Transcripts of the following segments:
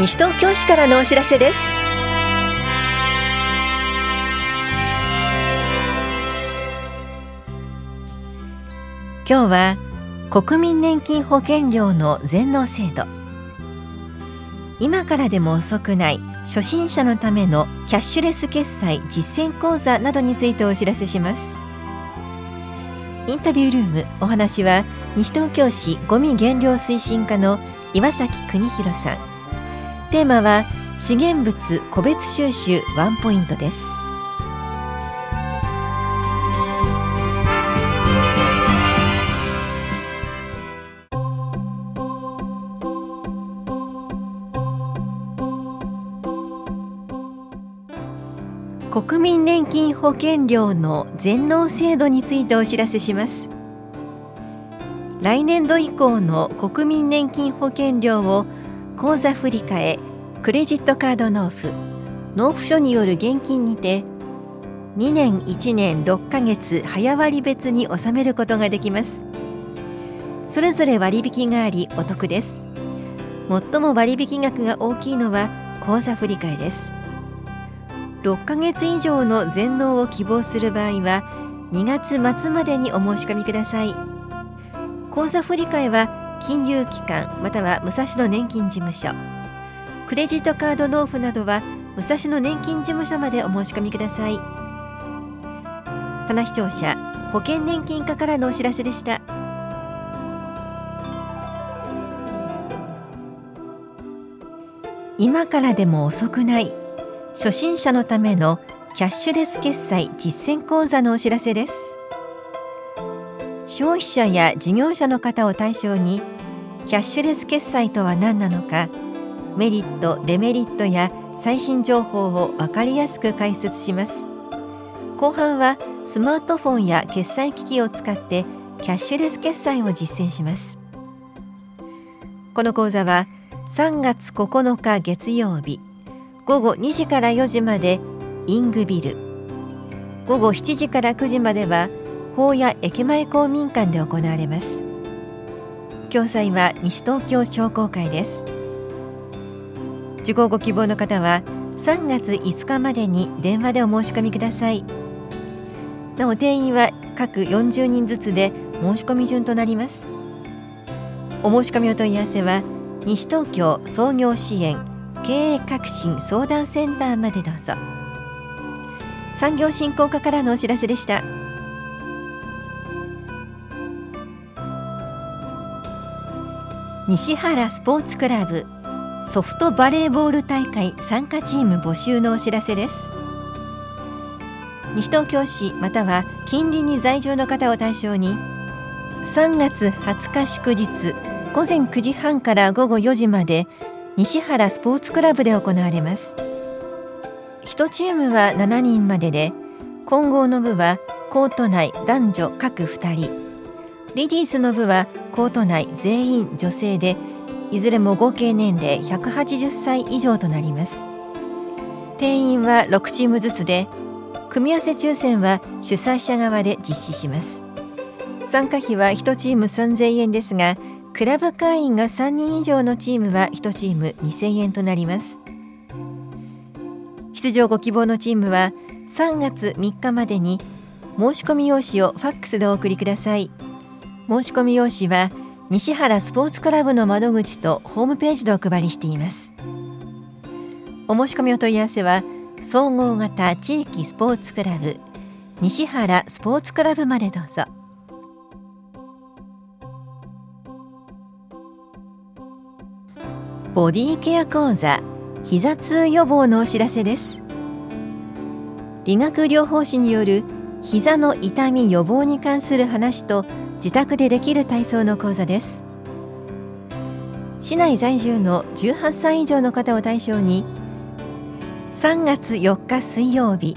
西東京市からのお知らせです。今日は国民年金保険料の全納制度。今からでも遅くない初心者のためのキャッシュレス決済実践講座などについてお知らせします。インタビュールームお話は西東京市ごみ減量推進課の岩崎邦弘さん。テーマは資源物個別収集ワンポイントです。国民年金保険料の全納制度についてお知らせします。来年度以降の国民年金保険料を口座振替クレジットカード納付。納付書による現金にて2年1年6ヶ月早割別に納めることができます。それぞれ割引がありお得です。最も割引額が大きいのは口座振替です。6ヶ月以上の全納を希望する場合は2月末までにお申し込みください。口座振替は金融機関または武蔵野年金事務所。クレジットカード納付などは武蔵野年金事務所までお申し込みください。棚視聴者保険年金課からのお知らせでした。今からでも遅くない初心者のためのキャッシュレス決済実践講座のお知らせです。消費者や事業者の方を対象にキャッシュレス決済とは何なのかメリットデメリットや最新情報を分かりやすく解説します。後半はスマートフォンや決済機器を使ってキャッシュレス決済を実践します。この講座は3月9日月曜日午後2時から4時までイングビル。午後7時から9時までは法や駅前公民館で行われます。共催は西東京商工会です。受講ご希望の方は3月5日までに電話でお申し込みください。なお定員は各40人ずつで申し込み順となります。お申し込みお問い合わせは西東京創業支援経営革新相談センターまでどうぞ。産業振興課からのお知らせでした。西原スポーツクラブソフトバレーボール大会参加チーム募集のお知らせです。西東京市または近隣に在住の方を対象に3月20日祝日午前9時半から午後4時まで西原スポーツクラブで行われます。1チームは7人までで混合の部はコート内男女各2人。レディースの部はコート内全員女性でいずれも合計年齢180歳以上となります。定員は6チームずつで組み合わせ抽選は主催者側で実施します。参加費は1チーム3000円ですがクラブ会員が3人以上のチームは1チーム2000円となります。出場ご希望のチームは3月3日までに申し込み用紙をファックスでお送りください。申し込み用紙は西原スポーツクラブの窓口とホームページでお配りしています。お申し込みお問い合わせは総合型地域スポーツクラブ西原スポーツクラブまでどうぞ。ボディケア講座膝痛予防のお知らせです。理学療法士による膝の痛み予防に関する話と自宅でできる体操の講座です。市内在住の18歳以上の方を対象に3月4日水曜日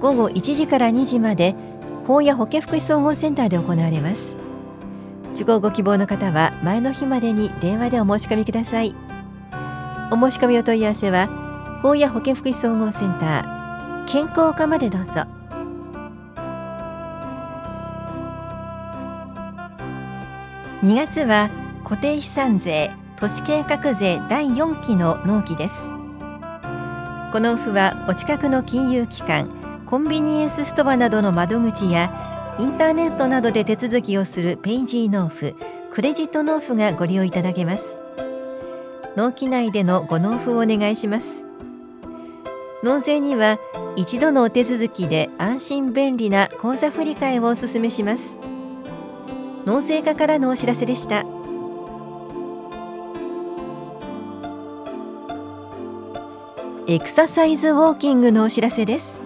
午後1時から2時まで法や保健福祉総合センターで行われます。受講ご希望の方は前の日までに電話でお申し込みください。お申し込みお問い合わせは法や保健福祉総合センター健康課までどうぞ。2月は固定資産税都市計画税第4期の納期です。この付はお近くの金融機関コンビニエンスストアなどの窓口やインターネットなどで手続きをするペイジー納付クレジット納付がご利用いただけます。納期内でのご納付をお願いします。納税には一度のお手続きで安心便利な口座振替をお勧めします。納税課からのお知らせでした。エクササイズウォーキングのお知らせです。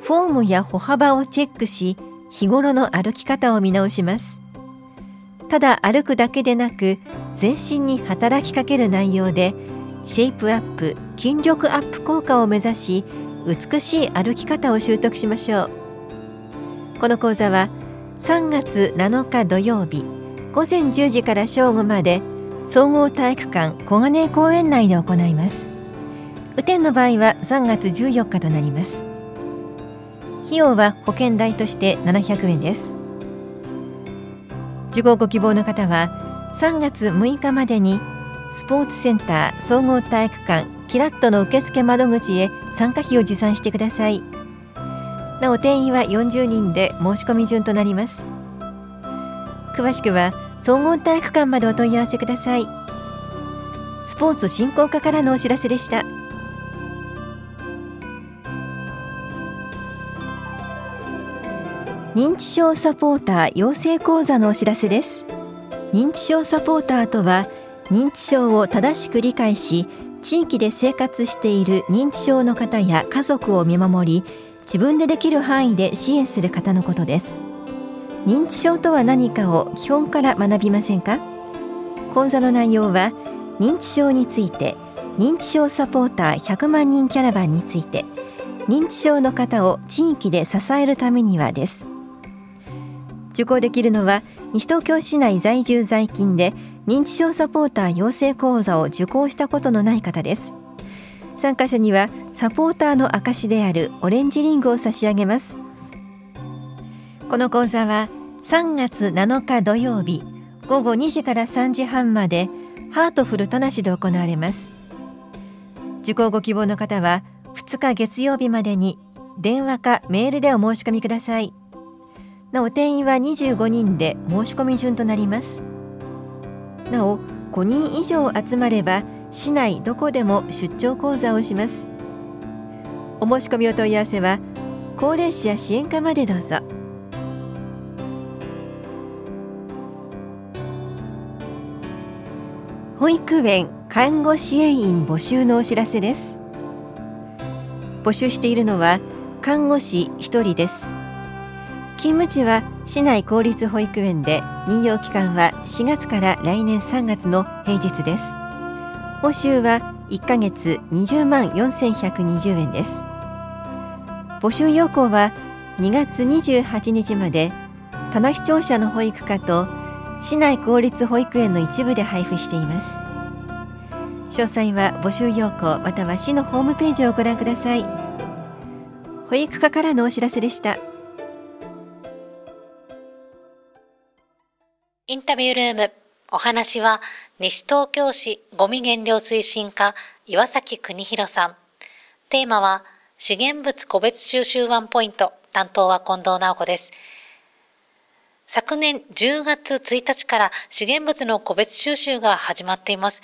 フォームや歩幅をチェックし日頃の歩き方を見直します。ただ歩くだけでなく全身に働きかける内容でシェイプアップ筋力アップ効果を目指し美しい歩き方を習得しましょう。この講座は3月7日土曜日午前10時から正午まで総合体育館小金井公園内で行います。雨天の場合は3月14日となります。費用は保険代として700円です。受講ご希望の方は3月6日までにスポーツセンター総合体育館キラットの受付窓口へ参加費を持参してください。なお定員は40人で申し込み順となります。詳しくは総合体育館までお問い合わせください。スポーツ振興課からのお知らせでした。認知症サポーター養成講座のお知らせです。認知症サポーターとは認知症を正しく理解し地域で生活している認知症の方や家族を見守り自分でできる範囲で支援する方のことです。認知症とは何かを基本から学びませんか？講座の内容は認知症について認知症サポーター100万人キャラバンについて認知症の方を地域で支えるためにはです。受講できるのは西東京市内在住在勤で認知症サポーター養成講座を受講したことのない方です。参加者にはサポーターの証であるオレンジリングを差し上げます。この講座は3月7日土曜日午後2時から3時半までハートフル田無で行われます。受講ご希望の方は2日月曜日までに電話かメールでお申し込みください。なお定員は25人で申し込み順となります。なお5人以上集まれば市内どこでも出張講座をします。お申し込みお問い合わせは高齢者支援課までどうぞ。保育園看護支援員募集のお知らせです。募集しているのは看護師1人です。勤務地は市内公立保育園で任用期間は4月から来年3月の平日です。報酬は1ヶ月20万4120円です。募集要項は2月28日まで棚視聴者の保育課と市内公立保育園の一部で配布しています。詳細は募集要項または市のホームページをご覧ください。保育課からのお知らせでした。インタビュールーム。お話は西東京市ゴミ減量推進課岩崎邦弘さんテーマは資源物個別収集ワンポイント担当は近藤直子です昨年10月1日から資源物の個別収集が始まっています。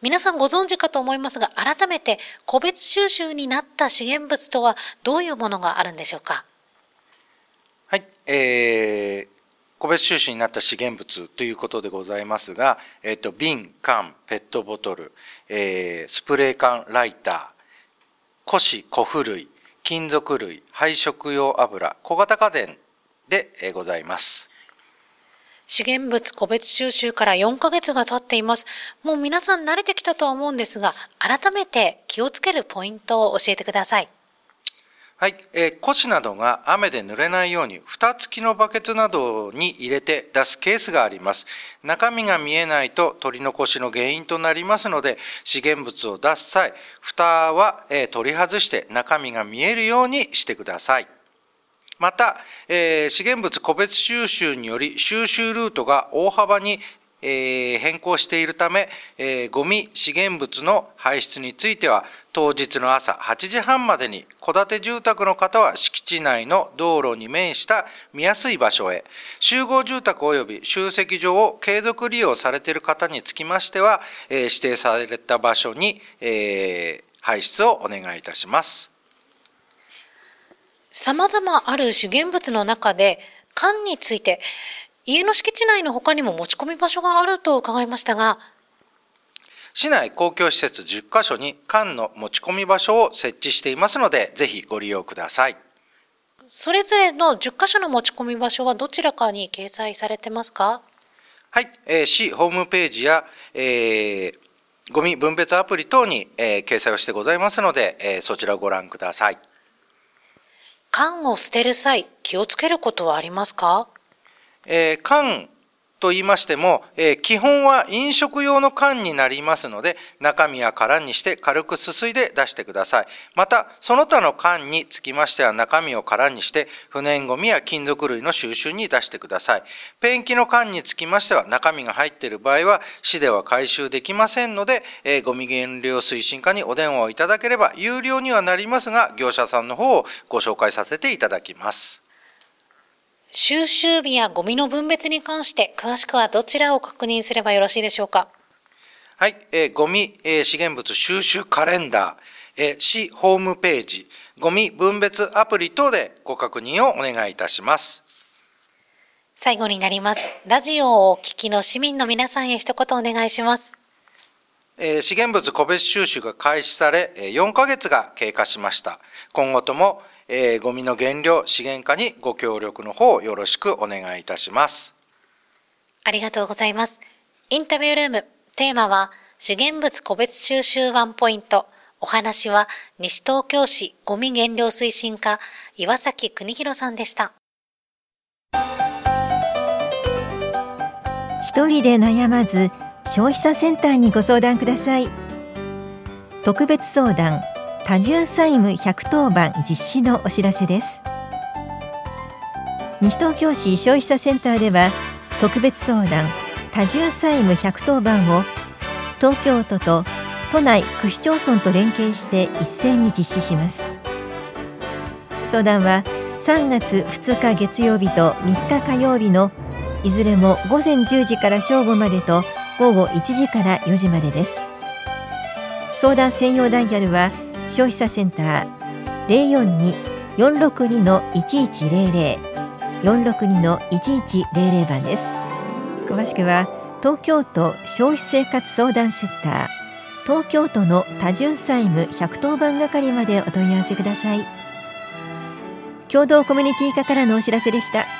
皆さんご存知かと思いますが、改めて個別収集になった資源物とはどういうものがあるんでしょうか？はい、えー、個別収集になった資源物ということでございますが、えっ、ー、と、瓶、缶、ペットボトル、えー、スプレー缶、ライター、古紙、古布類、金属類、配色用油、小型家電でございます。資源物個別収集から4ヶ月が経っています。もう皆さん慣れてきたとは思うんですが、改めて気をつけるポイントを教えてください。はい、えー、古紙などが雨で濡れないように、蓋付きのバケツなどに入れて出すケースがあります。中身が見えないと取り残しの原因となりますので、資源物を出す際、蓋は、えー、取り外して中身が見えるようにしてください。また、えー、資源物個別収集により収集ルートが大幅にえ、変更しているため、えー、ゴミ資源物の排出については当日の朝8時半までに戸建て住宅の方は敷地内の道路に面した見やすい場所へ集合住宅及び集積場を継続利用されている方につきましては、え、指定された場所に、えー、排出をお願いいたします。様々ある資源物の中で缶について家の敷地内の他にも持ち込み場所があると伺いましたが、市内公共施設10カ所に缶の持ち込み場所を設置していますので、ぜひご利用ください。それぞれの10カ所の持ち込み場所はどちらかに掲載されてますか？はい、えー、市ホームページや、えー、ゴミ分別アプリ等に、えー、掲載をしてございますので、えー、そちらをご覧ください。缶を捨てる際、気をつけることはありますか？えー、缶と言いましても、えー、基本は飲食用の缶になりますので、中身は空にして軽くすすいで出してください。また、その他の缶につきましては中身を空にして、不燃ゴミや金属類の収集に出してください。ペンキの缶につきましては中身が入っている場合は、市では回収できませんので、えー、ゴミ減量推進課にお電話をいただければ、有料にはなりますが、業者さんの方をご紹介させていただきます。収集日やゴミの分別に関して詳しくはどちらを確認すればよろしいでしょうか？はい、えー、ゴミ、えー、資源物収集カレンダー、えー、市ホームページ、ゴミ分別アプリ等でご確認をお願いいたします。最後になります。ラジオをお聞きの市民の皆さんへ一言お願いします。えー、資源物個別収集が開始され、4ヶ月が経過しました。今後ともえー、ゴミの減量資源化にご協力の方よろしくお願いいたします。ありがとうございます。インタビュールーム、テーマは資源物個別収集ワンポイント。お話は西東京市ゴミ減量推進課岩崎邦弘さんでした。一人で悩まず消費者センターにご相談ください。特別相談多重債務110番実施のお知らせです。西東京市消費者センターでは特別相談多重債務110番を東京都と都内区市町村と連携して一斉に実施します。相談は3月2日月曜日と3日火曜日のいずれも午前10時から正午までと午後1時から4時までです。相談専用ダイヤルは消費者センター042-462の1100 462の1100番です。詳しくは東京都消費生活相談センター東京都の多重債務110番係までお問い合わせください。共同コミュニティ課からのお知らせでした。